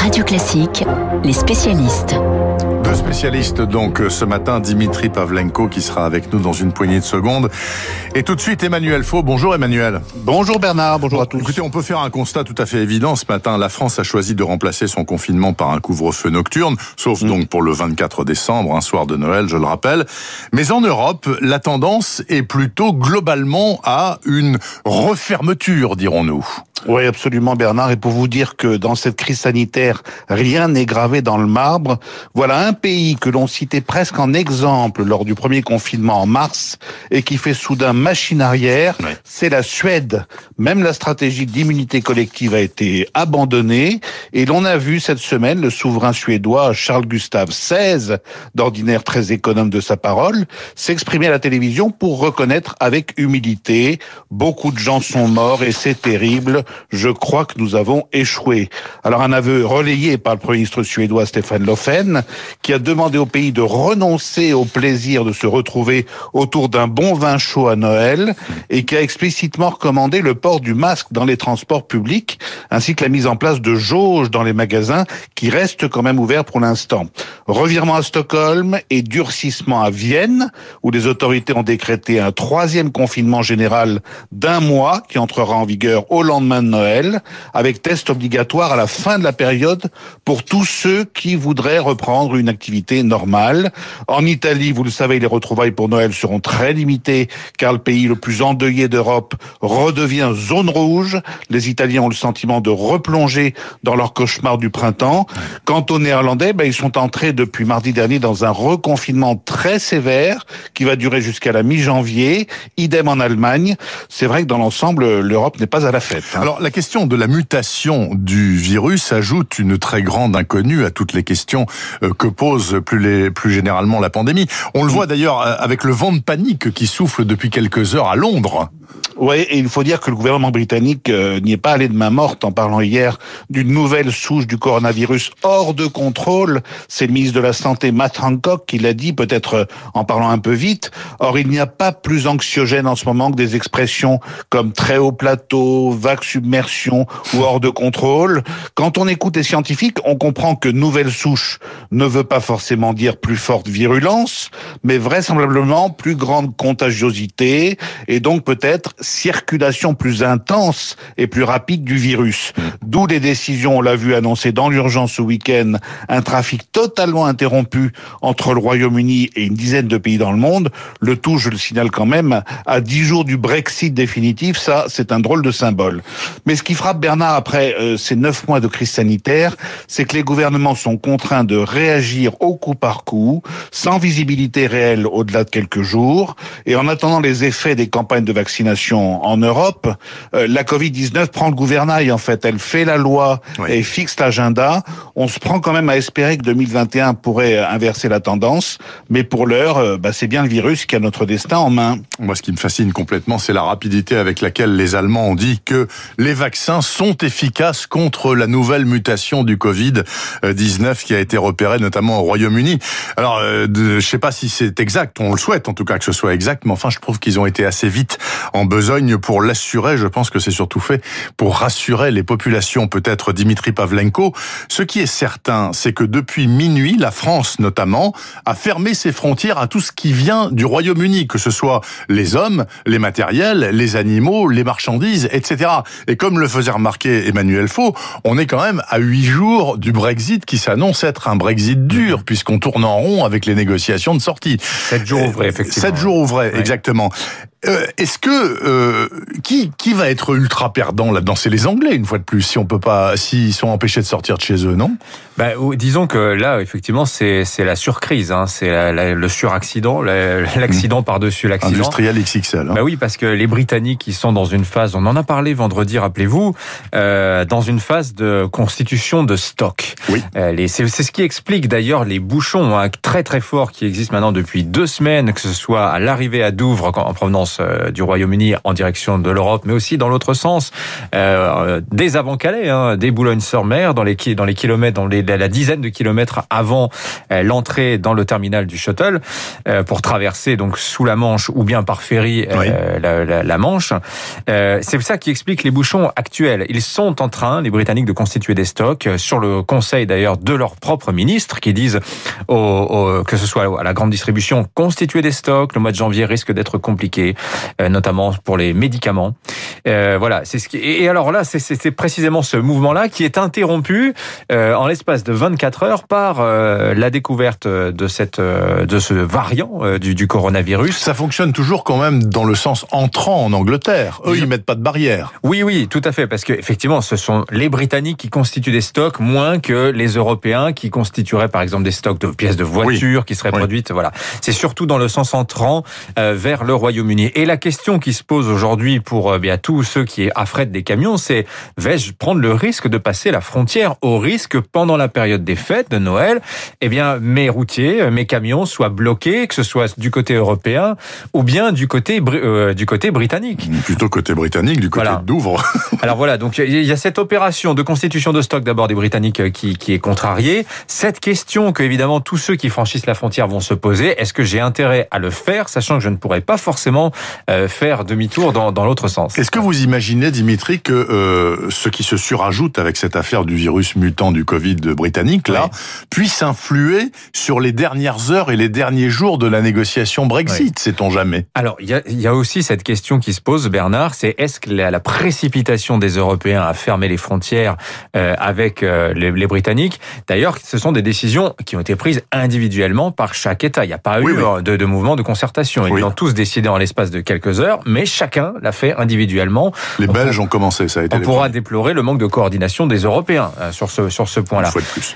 Radio Classique, les spécialistes. Deux spécialistes donc ce matin, Dimitri Pavlenko qui sera avec nous dans une poignée de secondes. Et tout de suite Emmanuel Faux. Bonjour Emmanuel. Bonjour Bernard, bonjour à tous. Écoutez, on peut faire un constat tout à fait évident. Ce matin, la France a choisi de remplacer son confinement par un couvre-feu nocturne, sauf donc pour le 24 décembre, un soir de Noël, je le rappelle. Mais en Europe, la tendance est plutôt globalement à une refermeture, dirons-nous. Oui, absolument Bernard. Et pour vous dire que dans cette crise sanitaire, rien n'est gravé dans le marbre, voilà un pays que l'on citait presque en exemple lors du premier confinement en mars et qui fait soudain machine arrière, c'est la Suède. Même la stratégie d'immunité collective a été abandonnée. Et l'on a vu cette semaine le souverain suédois Charles Gustave XVI, d'ordinaire très économe de sa parole, s'exprimer à la télévision pour reconnaître avec humilité beaucoup de gens sont morts et c'est terrible je crois que nous avons échoué. Alors un aveu relayé par le Premier ministre suédois Stéphane Löfven, qui a demandé au pays de renoncer au plaisir de se retrouver autour d'un bon vin chaud à Noël, et qui a explicitement recommandé le port du masque dans les transports publics, ainsi que la mise en place de jauges dans les magasins, qui restent quand même ouverts pour l'instant. Revirement à Stockholm et durcissement à Vienne, où les autorités ont décrété un troisième confinement général d'un mois, qui entrera en vigueur au lendemain de Noël, avec test obligatoire à la fin de la période pour tous ceux qui voudraient reprendre une activité normale. En Italie, vous le savez, les retrouvailles pour Noël seront très limitées, car le pays le plus endeuillé d'Europe redevient zone rouge. Les Italiens ont le sentiment de replonger dans leur cauchemar du printemps. Quant aux Néerlandais, ben, ils sont entrés depuis mardi dernier dans un reconfinement très sévère qui va durer jusqu'à la mi-janvier. Idem en Allemagne. C'est vrai que dans l'ensemble, l'Europe n'est pas à la fête. Hein. La question de la mutation du virus ajoute une très grande inconnue à toutes les questions euh, que pose plus, généralement la pandémie. On le voit d'ailleurs euh, avec le vent de panique qui souffle depuis quelques heures à Londres. Oui, et il faut dire que le gouvernement britannique euh, n'y est pas allé de main morte en parlant hier d'une nouvelle souche du coronavirus hors de contrôle. C'est le ministre de la Santé, Matt Hancock, qui l'a dit, peut-être en parlant un peu vite. Or, il n'y a pas plus anxiogène en ce moment que des expressions comme très haut plateau, vague submersion ou hors de contrôle. Quand on écoute les scientifiques, on comprend que nouvelle souche ne veut pas forcément dire plus forte virulence, mais vraisemblablement plus grande contagiosité et donc peut-être circulation plus intense et plus rapide du virus. D'où les décisions, on l'a vu annoncées dans l'urgence ce week-end, un trafic totalement interrompu entre le Royaume-Uni et une dizaine de pays dans le monde. Le tout, je le signale quand même, à dix jours du Brexit définitif, ça, c'est un drôle de symbole. Mais ce qui frappe Bernard après euh, ces neuf mois de crise sanitaire, c'est que les gouvernements sont contraints de réagir au coup par coup, sans visibilité réelle au-delà de quelques jours, et en attendant les effets des campagnes de vaccination en Europe, euh, la Covid-19 prend le gouvernail en fait. Elle fait la loi et fixe l'agenda. On se prend quand même à espérer que 2021 pourrait inverser la tendance, mais pour l'heure, euh, bah, c'est bien le virus qui a notre destin en main. Moi, ce qui me fascine complètement, c'est la rapidité avec laquelle les Allemands ont dit que les vaccins sont efficaces contre la nouvelle mutation du Covid-19 qui a été repérée notamment au Royaume-Uni. Alors, euh, je ne sais pas si c'est exact, on le souhaite en tout cas que ce soit exact, mais enfin, je trouve qu'ils ont été assez vite en besogne pour l'assurer. Je pense que c'est surtout fait pour rassurer les populations, peut-être Dimitri Pavlenko. Ce qui est certain, c'est que depuis minuit, la France notamment a fermé ses frontières à tout ce qui vient du Royaume-Uni, que ce soit les hommes, les matériels, les animaux, les marchandises, etc. Et comme le faisait remarquer Emmanuel Faux, on est quand même à huit jours du Brexit qui s'annonce être un Brexit dur, puisqu'on tourne en rond avec les négociations de sortie. Sept jours ouvrés, effectivement. Sept jours ouvrés, exactement. Euh, Est-ce que euh, qui qui va être ultra perdant là-dedans? C'est les Anglais une fois de plus. Si on peut pas, s'ils sont empêchés de sortir de chez eux, non? Bah, disons que là, effectivement, c'est c'est la surcrise, hein, c'est le suraccident, l'accident mmh. par-dessus l'accident. Industriel XXL. Hein. Bah oui, parce que les Britanniques, ils sont dans une phase. On en a parlé vendredi, rappelez-vous, euh, dans une phase de constitution de stock. Oui. Euh, c'est ce qui explique d'ailleurs les bouchons hein, très très forts qui existent maintenant depuis deux semaines, que ce soit à l'arrivée à Douvres en provenance l'abondance du Royaume-Uni en direction de l'Europe, mais aussi dans l'autre sens. Euh, dès avant Calais, hein, dès Boulogne-sur-Mer, dans les, dans les kilomètres, dans les, la dizaine de kilomètres avant l'entrée dans le terminal du shuttle, pour traverser donc sous la Manche ou bien par ferry la, la, la, Manche. C'est ça qui explique les bouchons actuels. Ils sont en train, les Britanniques, de constituer des stocks sur le conseil d'ailleurs de leurs propres ministres qui disent au, que ce soit à la grande distribution constituer des stocks. Le mois de janvier risque d'être compliqué, euh, notamment pour les médicaments. Euh, voilà, c'est ce qui. Et alors là, c'est précisément ce mouvement-là qui est interrompu euh, en l'espace de 24 heures par euh, la découverte de cette de ce variant du, du, coronavirus. Ça fonctionne toujours quand même dans le sens entrant en Angleterre. Eux, ils mettent pas de barrière. Oui, oui, tout à fait, parce que effectivement, ce sont les Britanniques qui constituent des stocks moins que les Européens qui constitueraient par exemple des stocks de pièces de voitures qui seraient produites. Voilà, c'est surtout dans le sens entrant vers le Royaume-Uni. Et la question qui se pose aujourd'hui pour bien tous ceux qui affrètent des camions, c'est vais-je prendre le risque de passer la frontière au risque pendant la période des fêtes de Noël, eh bien mes routiers, mes camions soient bloqués, que ce soit du côté européen ou bien du côté euh, du côté britannique. Plutôt côté britannique, du côté voilà. Douvres. Alors voilà, donc il y a cette opération de constitution de stock d'abord des Britanniques euh, qui, qui est contrariée. Cette question que évidemment tous ceux qui franchissent la frontière vont se poser, est-ce que j'ai intérêt à le faire, sachant que je ne pourrais pas forcément euh, faire demi-tour dans, dans l'autre sens Est-ce que vous imaginez, Dimitri, que euh, ce qui se surajoute avec cette affaire du virus mutant du Covid britannique, là, oui. puisse influer sur les dernières heures et les derniers jours de la négociation Brexit, oui. sait-on jamais? Alors, il y, y a, aussi cette question qui se pose, Bernard, c'est est-ce que la, la, précipitation des Européens à fermer les frontières euh, avec euh, les, les, Britanniques, d'ailleurs, ce sont des décisions qui ont été prises individuellement par chaque État. Il n'y a pas oui, eu de, de, mouvement de concertation. Ils ont tous décidé en l'espace de quelques heures, mais chacun l'a fait individuellement. Les Belges ont commencé, ça a été. On pourra déplorer le manque de coordination des Européens euh, sur ce sur ce point-là.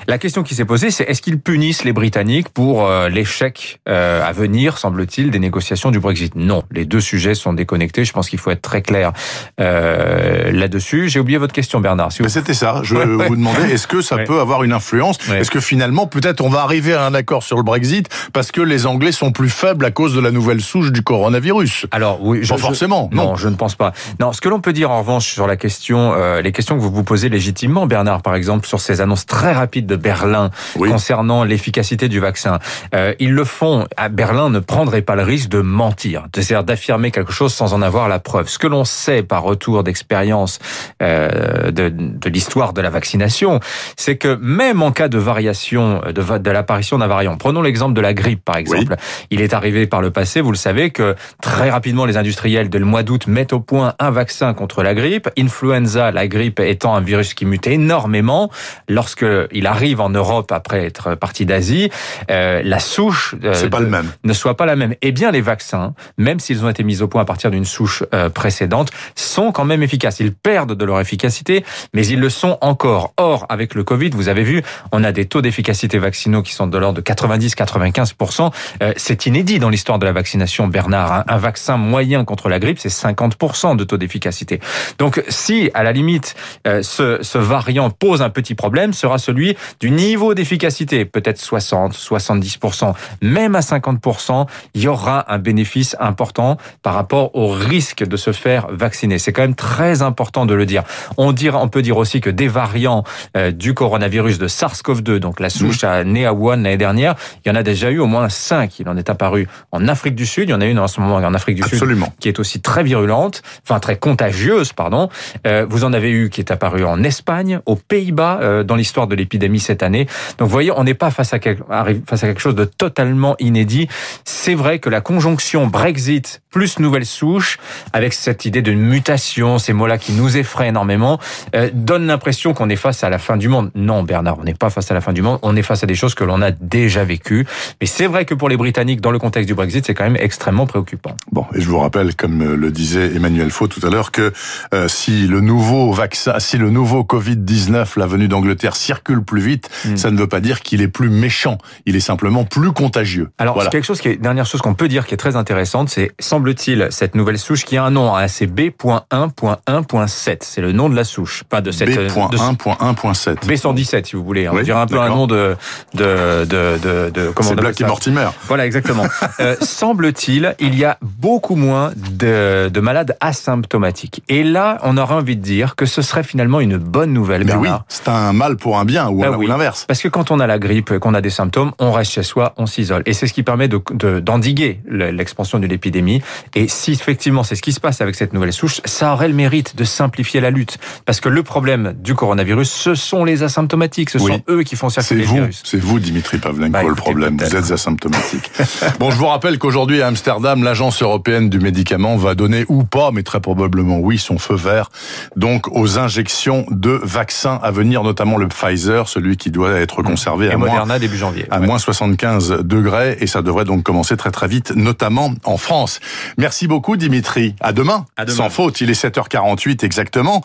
La question qui s'est posée, c'est est-ce qu'ils punissent les Britanniques pour euh, l'échec euh, à venir, semble-t-il, des négociations du Brexit? Non, les deux sujets sont déconnectés. Je pense qu'il faut être très clair euh, là-dessus. J'ai oublié votre question, Bernard. Si vous... C'était ça. Je ouais, vous demandais est-ce que ça ouais. peut avoir une influence? Est-ce que finalement, peut-être, on va arriver à un accord sur le Brexit parce que les Anglais sont plus faibles à cause de la nouvelle souche du coronavirus? Alors oui, je, pas forcément. Je, non. non, je ne pense pas. Non, ce que l'on peut dire en revanche sur la question, euh, les questions que vous vous posez légitimement, Bernard, par exemple, sur ces annonces très rapides de Berlin oui. concernant l'efficacité du vaccin. Euh, ils le font. À Berlin, ne prendrait pas le risque de mentir, c'est-à-dire d'affirmer quelque chose sans en avoir la preuve. Ce que l'on sait par retour d'expérience euh, de, de l'histoire de la vaccination, c'est que même en cas de variation, de, de l'apparition d'un variant, prenons l'exemple de la grippe, par exemple. Oui. Il est arrivé par le passé, vous le savez, que très rapidement les industriels dès le mois d'août mettent au point un vaccin contre la grippe. Influenza, la grippe étant un virus qui mute énormément, lorsque il arrive en Europe après être parti d'Asie, euh, la souche euh, pas de, le même. ne soit pas la même. Eh bien, les vaccins, même s'ils ont été mis au point à partir d'une souche euh, précédente, sont quand même efficaces. Ils perdent de leur efficacité, mais ils le sont encore. Or, avec le Covid, vous avez vu, on a des taux d'efficacité vaccinaux qui sont de l'ordre de 90-95%. Euh, c'est inédit dans l'histoire de la vaccination, Bernard. Un, un vaccin moyen contre la grippe, c'est 50% de taux d'efficacité. Donc, si à la limite euh, ce, ce, variant pose un petit problème, sera celui du niveau d'efficacité, peut-être 60, 70%, même à 50%, il y aura un bénéfice important par rapport au risque de se faire vacciner. C'est quand même très important de le dire. On, dire, on peut dire aussi que des variants euh, du coronavirus de SARS-CoV-2, donc la souche mmh. à née à Wuhan l'année dernière, il y en a déjà eu au moins 5. Il en est apparu en Afrique du Sud, il y en a une en ce moment en Afrique du Absolument. Sud qui est aussi très virulente, enfin très contagieuse, pardon. Euh, vous en avez eu qui est apparu en Espagne, aux Pays-Bas, euh, dans l'histoire de l'épidémie cette année. Donc vous voyez, on n'est pas face à, quelque, face à quelque chose de totalement inédit. C'est vrai que la conjonction Brexit plus nouvelle souche, avec cette idée de mutation, ces mots-là qui nous effraient énormément, euh, donne l'impression qu'on est face à la fin du monde. Non, Bernard, on n'est pas face à la fin du monde, on est face à des choses que l'on a déjà vécues. Mais c'est vrai que pour les Britanniques, dans le contexte du Brexit, c'est quand même extrêmement préoccupant. Bon, et je vous rappelle, comme le disait Emmanuel Faux tout à l'heure, que euh, si le nouveau vaccin, si le nouveau Covid-19, la venue d'Angleterre, circule plus vite, hmm. ça ne veut pas dire qu'il est plus méchant. Il est simplement plus contagieux. Alors, quelque chose qui est, dernière chose qu'on peut dire qui est très intéressante, c'est, semble-t-il, cette nouvelle souche qui a un nom, hein, c'est B.1.1.7. C'est le nom de la souche. Pas de cette. B.1.1.7. B117, si vous voulez. On dirait un peu un nom de, de, de, de, de comment C'est Black et Mortimer. Voilà, exactement. euh, semble-t-il, il y a beaucoup moins de, de malades asymptomatiques. Et là, on aurait envie de dire que ce serait finalement une bonne nouvelle. Mais oui, c'est un mal pour un bien ou, ben l'inverse. Parce que quand on a la grippe, qu'on a des symptômes, on reste chez soi, on s'isole. Et c'est ce qui permet d'endiguer de, l'expansion de l'épidémie. Et si effectivement c'est ce qui se passe avec cette nouvelle souche, ça aurait le mérite de simplifier la lutte. Parce que le problème du coronavirus, ce sont les asymptomatiques. Ce sont eux qui font circuler le virus. C'est vous, Dimitri Pavlenko, bah, le problème. Vous êtes asymptomatique. bon, je vous rappelle qu'aujourd'hui à Amsterdam, l'agence européenne du médicament va donner ou pas, mais très probablement oui, son feu vert. Donc aux injections de vaccins à venir, notamment le Pfizer, celui qui doit être conservé à Moderna début janvier. À moins 75 degrés et ça devrait donc commencer très très vite, notamment en France. Merci beaucoup Dimitri. À demain. À demain. Sans faute, il est 7h48 exactement.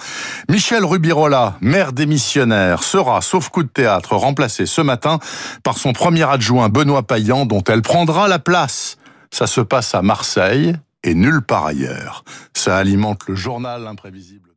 Michel Rubirola, maire démissionnaire, sera, sauf coup de théâtre, remplacé ce matin par son premier adjoint Benoît Payan dont elle prendra la place. Ça se passe à Marseille et nulle part ailleurs. Ça alimente le journal imprévisible.